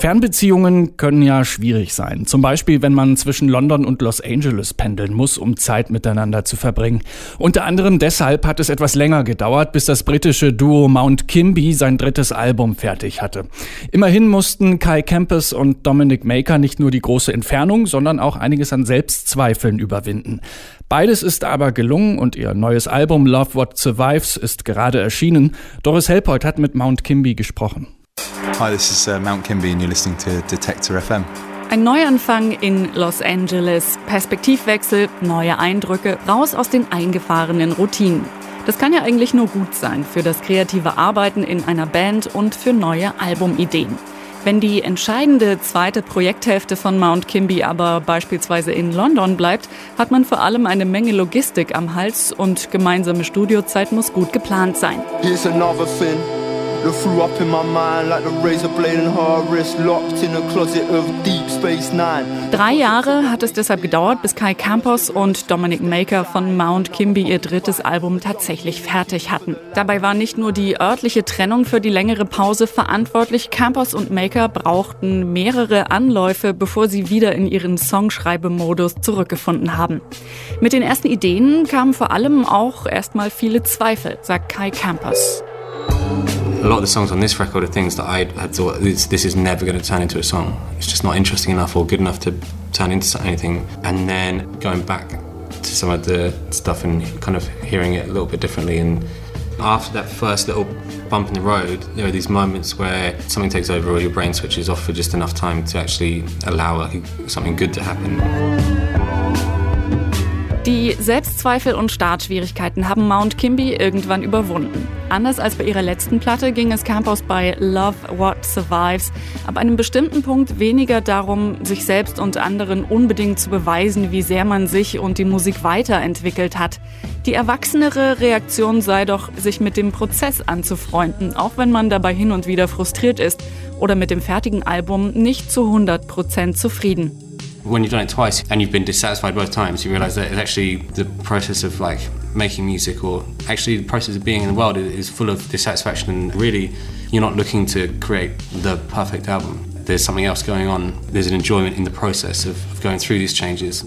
Fernbeziehungen können ja schwierig sein. Zum Beispiel, wenn man zwischen London und Los Angeles pendeln muss, um Zeit miteinander zu verbringen. Unter anderem deshalb hat es etwas länger gedauert, bis das britische Duo Mount Kimby sein drittes Album fertig hatte. Immerhin mussten Kai Campus und Dominic Maker nicht nur die große Entfernung, sondern auch einiges an Selbstzweifeln überwinden. Beides ist aber gelungen und ihr neues Album Love What Survives ist gerade erschienen. Doris Helpold hat mit Mount Kimby gesprochen. Hi, this is uh, Mount Kimby and you're listening to Detector FM. Ein Neuanfang in Los Angeles, Perspektivwechsel, neue Eindrücke, raus aus den eingefahrenen Routinen. Das kann ja eigentlich nur gut sein für das kreative Arbeiten in einer Band und für neue Albumideen. Wenn die entscheidende zweite Projekthälfte von Mount Kimby aber beispielsweise in London bleibt, hat man vor allem eine Menge Logistik am Hals und gemeinsame Studiozeit muss gut geplant sein. That threw up in my mind like the razor blade in her wrist, locked in a closet of Deep Space Nine. Drei Jahre hat es deshalb gedauert, bis Kai Campos und Dominic Maker von Mount Kimby ihr drittes Album tatsächlich fertig hatten. Dabei war nicht nur die örtliche Trennung für die längere Pause verantwortlich. Campos und Maker brauchten mehrere Anläufe, bevor sie wieder in ihren Songschreibemodus zurückgefunden haben. Mit den ersten Ideen kamen vor allem auch erstmal viele Zweifel, sagt Kai Campos. A lot of the songs on this record are things that I had thought this, this is never going to turn into a song. It's just not interesting enough or good enough to turn into anything. And then going back to some of the stuff and kind of hearing it a little bit differently. And after that first little bump in the road, there are these moments where something takes over or your brain switches off for just enough time to actually allow like, something good to happen. Die Selbstzweifel und Startschwierigkeiten haben Mount Kimby irgendwann überwunden. Anders als bei ihrer letzten Platte ging es Campos bei Love What Survives ab einem bestimmten Punkt weniger darum, sich selbst und anderen unbedingt zu beweisen, wie sehr man sich und die Musik weiterentwickelt hat. Die erwachsenere Reaktion sei doch, sich mit dem Prozess anzufreunden, auch wenn man dabei hin und wieder frustriert ist oder mit dem fertigen Album nicht zu 100% zufrieden. when you've done it twice and you've been dissatisfied both times, you realise that it's actually the process of like making music or actually the process of being in the world is full of dissatisfaction and really you're not looking to create the perfect album. There's something else going on. There's an enjoyment in the process of going through these changes.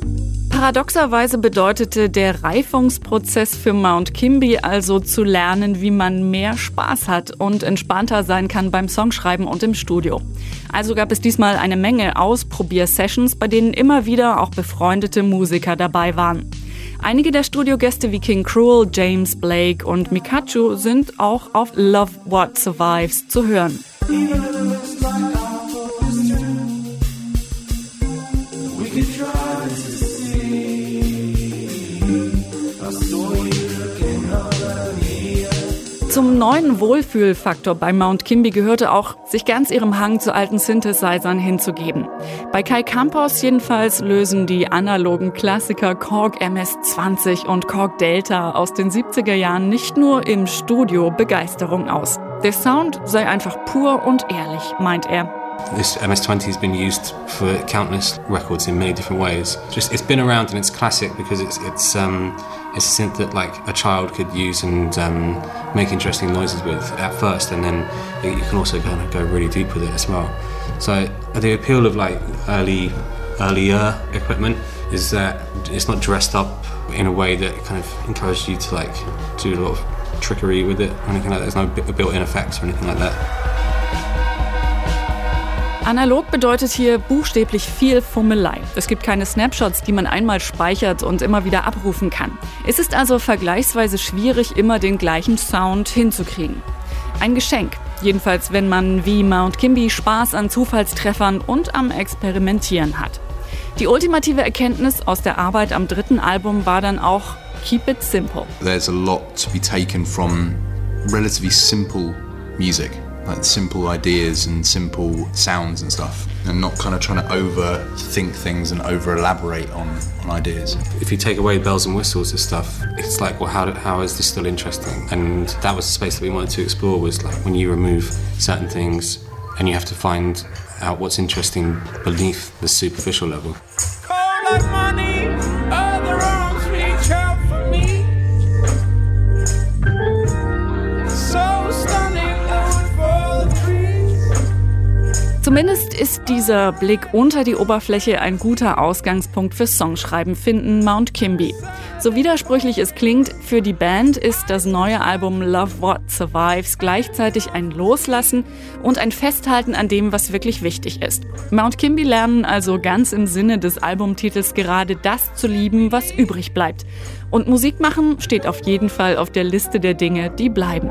Paradoxerweise bedeutete der Reifungsprozess für Mount Kimby also zu lernen, wie man mehr Spaß hat und entspannter sein kann beim Songschreiben und im Studio. Also gab es diesmal eine Menge Ausprobier-Sessions, bei denen immer wieder auch befreundete Musiker dabei waren. Einige der Studiogäste wie King Cruel, James Blake und Mikachu sind auch auf Love What Survives zu hören. Zum neuen Wohlfühlfaktor bei Mount Kimby gehörte auch, sich ganz ihrem Hang zu alten Synthesizern hinzugeben. Bei Kai Campos jedenfalls lösen die analogen Klassiker Korg MS-20 und Korg Delta aus den 70er Jahren nicht nur im Studio Begeisterung aus. Der Sound sei einfach pur und ehrlich, meint er. This MS-20 has been used for countless records in many different ways. Just it's been around and it's classic because it's it's um, it's a synth that like a child could use and um, make interesting noises with at first, and then you can also kind of go really deep with it as well. So the appeal of like early earlier equipment is that it's not dressed up in a way that kind of encourages you to like do a lot of trickery with it or anything like that. There's no built-in effects or anything like that. Analog bedeutet hier buchstäblich viel Fummelei. Es gibt keine Snapshots, die man einmal speichert und immer wieder abrufen kann. Es ist also vergleichsweise schwierig, immer den gleichen Sound hinzukriegen. Ein Geschenk, jedenfalls wenn man wie Mount Kimby Spaß an Zufallstreffern und am Experimentieren hat. Die ultimative Erkenntnis aus der Arbeit am dritten Album war dann auch Keep it simple. There's a lot to be taken from relatively simple music. Like simple ideas and simple sounds and stuff and not kind of trying to overthink things and over elaborate on, on ideas. If you take away bells and whistles and stuff, it's like, well, how, how is this still interesting? And that was the space that we wanted to explore was like when you remove certain things and you have to find out what's interesting beneath the superficial level. Zumindest ist dieser Blick unter die Oberfläche ein guter Ausgangspunkt für Songschreiben, finden Mount Kimby. So widersprüchlich es klingt, für die Band ist das neue Album Love What Survives gleichzeitig ein Loslassen und ein Festhalten an dem, was wirklich wichtig ist. Mount Kimby lernen also ganz im Sinne des Albumtitels gerade das zu lieben, was übrig bleibt. Und Musik machen steht auf jeden Fall auf der Liste der Dinge, die bleiben.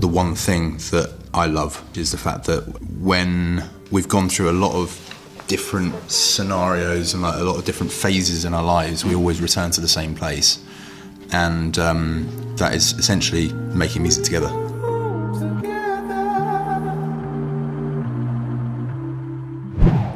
The one thing that I love is the fact that when we've gone through a lot of different scenarios and like a lot of different phases in our lives, we always return to the same place. And um, that is essentially making music together.